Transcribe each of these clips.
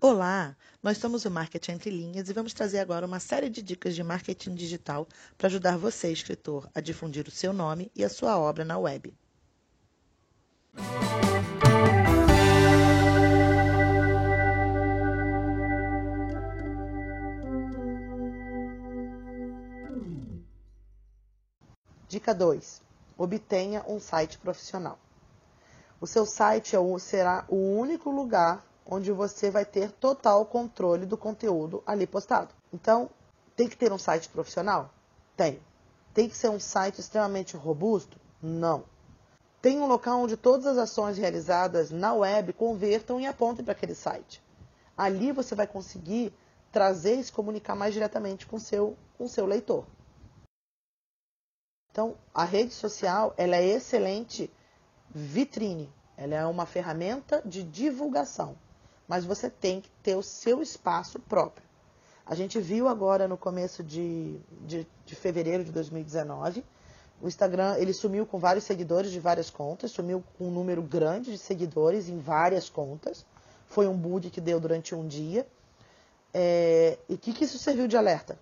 Olá, nós somos o Marketing Entre Linhas e vamos trazer agora uma série de dicas de marketing digital para ajudar você, escritor, a difundir o seu nome e a sua obra na web. Dica 2. Obtenha um site profissional. O seu site é será o único lugar onde você vai ter total controle do conteúdo ali postado. Então, tem que ter um site profissional? Tem. Tem que ser um site extremamente robusto? Não. Tem um local onde todas as ações realizadas na web convertam e apontem para aquele site. Ali você vai conseguir trazer e se comunicar mais diretamente com seu, o seu leitor. Então, a rede social ela é excelente vitrine, ela é uma ferramenta de divulgação mas você tem que ter o seu espaço próprio. A gente viu agora no começo de, de, de, fevereiro de 2019, o Instagram ele sumiu com vários seguidores de várias contas, sumiu com um número grande de seguidores em várias contas. Foi um bug que deu durante um dia. É, e o que, que isso serviu de alerta?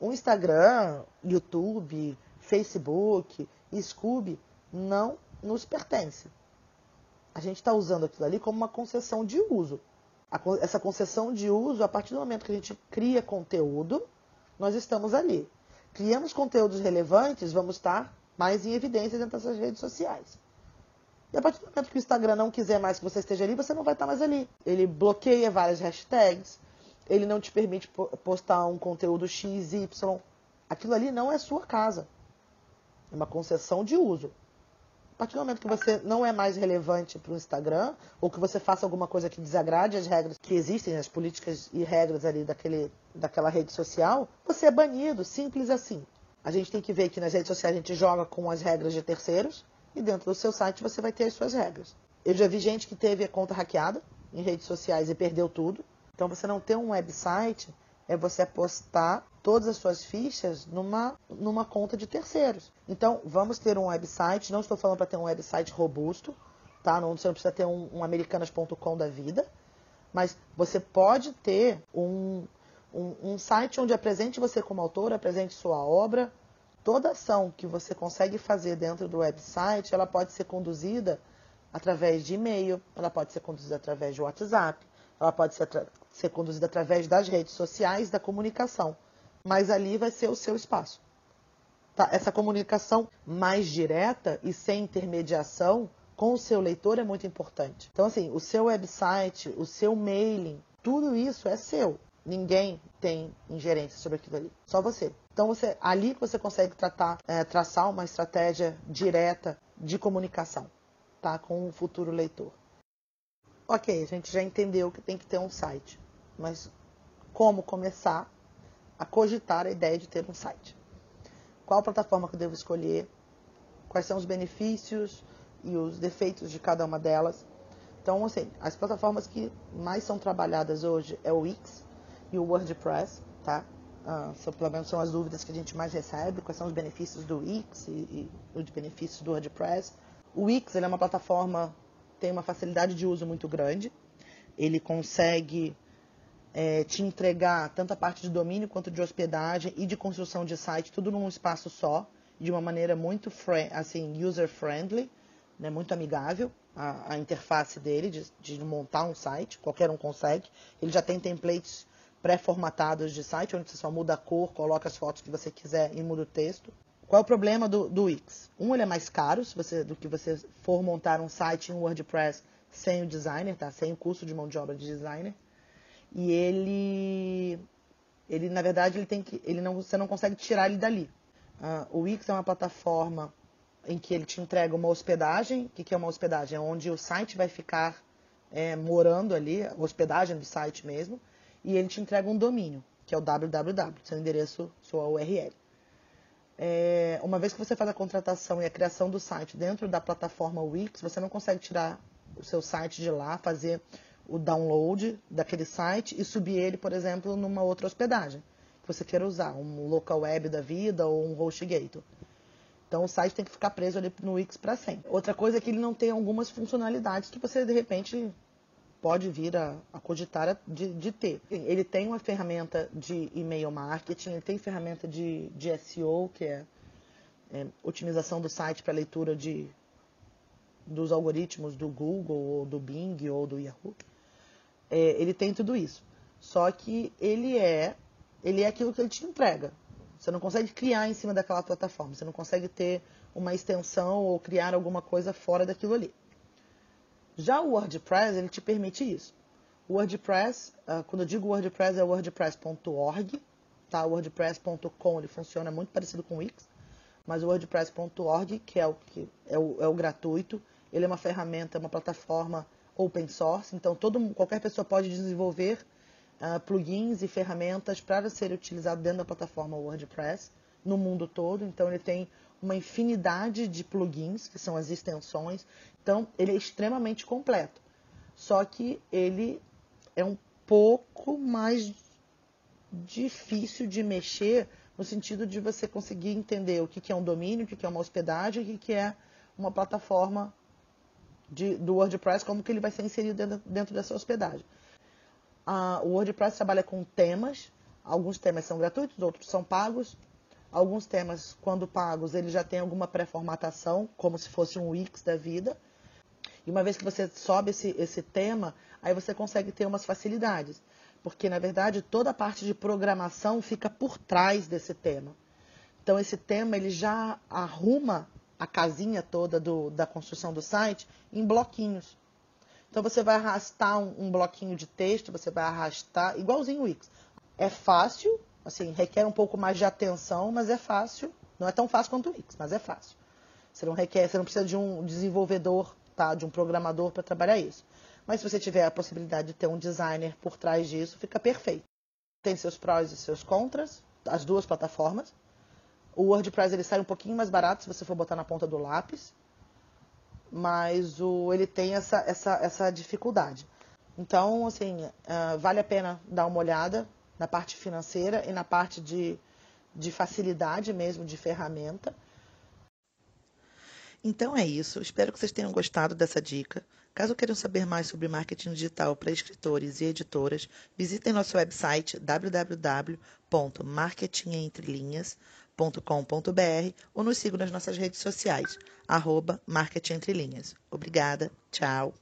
O Instagram, YouTube, Facebook, Scooby não nos pertence a gente está usando aquilo ali como uma concessão de uso. Essa concessão de uso, a partir do momento que a gente cria conteúdo, nós estamos ali. Criamos conteúdos relevantes, vamos estar mais em evidência dentro dessas redes sociais. E a partir do momento que o Instagram não quiser mais que você esteja ali, você não vai estar mais ali. Ele bloqueia várias hashtags, ele não te permite postar um conteúdo X, Y. Aquilo ali não é sua casa. É uma concessão de uso partir do momento que você não é mais relevante para o Instagram, ou que você faça alguma coisa que desagrade as regras que existem, as políticas e regras ali daquele, daquela rede social, você é banido, simples assim. A gente tem que ver que nas redes sociais a gente joga com as regras de terceiros e dentro do seu site você vai ter as suas regras. Eu já vi gente que teve a conta hackeada em redes sociais e perdeu tudo. Então você não ter um website é você apostar todas as suas fichas numa, numa conta de terceiros. Então, vamos ter um website, não estou falando para ter um website robusto, tá? Não, você não precisa ter um, um americanas.com da vida, mas você pode ter um, um, um site onde apresente você como autor, apresente sua obra. Toda ação que você consegue fazer dentro do website, ela pode ser conduzida através de e-mail, ela pode ser conduzida através de WhatsApp, ela pode ser, ser conduzida através das redes sociais, da comunicação mas ali vai ser o seu espaço. Tá? Essa comunicação mais direta e sem intermediação com o seu leitor é muito importante. Então, assim, o seu website, o seu mailing, tudo isso é seu. Ninguém tem ingerência sobre aquilo ali, só você. Então, você, ali você consegue tratar, é, traçar uma estratégia direta de comunicação tá? com o futuro leitor. Ok, a gente já entendeu que tem que ter um site, mas como começar a cogitar a ideia de ter um site. Qual plataforma que eu devo escolher? Quais são os benefícios e os defeitos de cada uma delas? Então, assim, as plataformas que mais são trabalhadas hoje é o Wix e o WordPress, tá? Ah, são, pelo menos são as dúvidas que a gente mais recebe, quais são os benefícios do Wix e, e os benefícios do WordPress. O Wix é uma plataforma, tem uma facilidade de uso muito grande, ele consegue é, te entregar tanto a parte de domínio quanto de hospedagem e de construção de site, tudo num espaço só, de uma maneira muito assim, user-friendly, né, muito amigável, a, a interface dele de, de, montar um site, qualquer um consegue. Ele já tem templates pré-formatados de site, onde você só muda a cor, coloca as fotos que você quiser e muda o texto. Qual é o problema do, do Wix? Um, ele é mais caro se você, do que você for montar um site em WordPress sem o designer, tá? sem o custo de mão de obra de designer e ele ele na verdade ele tem que ele não você não consegue tirar ele dali. Uh, o Wix é uma plataforma em que ele te entrega uma hospedagem. O que, que é uma hospedagem? É onde o site vai ficar é, morando ali hospedagem do site mesmo. E ele te entrega um domínio que é o www seu endereço sua URL é, uma vez que você faz a contratação e a criação do site dentro da plataforma Wix você não consegue tirar o seu site de lá fazer o download daquele site e subir ele, por exemplo, numa outra hospedagem que você queira usar, um local web da vida ou um HostGator. Então o site tem que ficar preso ali no Wix para sempre. Outra coisa é que ele não tem algumas funcionalidades que você de repente pode vir a, a cogitar de, de, ter. Ele tem uma ferramenta de e-mail marketing, ele tem ferramenta de, de SEO, que é, é otimização do site para leitura de, dos algoritmos do Google, ou do Bing, ou do Yahoo. É, ele tem tudo isso. Só que ele é, ele é aquilo que ele te entrega. Você não consegue criar em cima daquela plataforma, você não consegue ter uma extensão ou criar alguma coisa fora daquilo ali. Já o WordPress, ele te permite isso. O WordPress, uh, quando eu digo WordPress, é wordpress.org, tá? Wordpress.com, ele funciona muito parecido com o Wix, mas o wordpress.org, que é o, que é o, é o gratuito, ele é uma ferramenta, uma plataforma open source, então todo, qualquer pessoa pode desenvolver uh, plugins e ferramentas para ser utilizado dentro da plataforma WordPress no mundo todo. Então ele tem uma infinidade de plugins, que são as extensões. Então ele é extremamente completo. Só que ele é um pouco mais difícil de mexer no sentido de você conseguir entender o que é um domínio, o que é uma hospedagem, o que é uma plataforma de, do WordPress, como que ele vai ser inserido dentro, dentro dessa hospedagem o WordPress trabalha com temas. Alguns temas são gratuitos, outros são pagos. Alguns temas, quando pagos, ele já tem alguma pré-formatação, como se fosse um Wix da vida. E uma vez que você sobe esse, esse tema, aí você consegue ter umas facilidades. Porque, na verdade, toda a parte de programação fica por trás desse tema. Então, esse tema ele já arruma a casinha toda do, da construção do site em bloquinhos. Então você vai arrastar um, um bloquinho de texto, você vai arrastar, igualzinho o Wix. É fácil, assim, requer um pouco mais de atenção, mas é fácil. Não é tão fácil quanto o Wix, mas é fácil. Você não requer, você não precisa de um desenvolvedor, tá? De um programador para trabalhar isso. Mas se você tiver a possibilidade de ter um designer por trás disso, fica perfeito. Tem seus prós e seus contras, as duas plataformas. O WordPress ele sai um pouquinho mais barato se você for botar na ponta do lápis mas o, ele tem essa, essa, essa dificuldade. Então, assim, uh, vale a pena dar uma olhada na parte financeira e na parte de, de facilidade mesmo, de ferramenta. Então é isso. Espero que vocês tenham gostado dessa dica. Caso queiram saber mais sobre marketing digital para escritores e editoras, visitem nosso website www.marketingentrelinhas.com.br ou nos sigam nas nossas redes sociais, arroba Marketing Entre Linhas. Obrigada, tchau.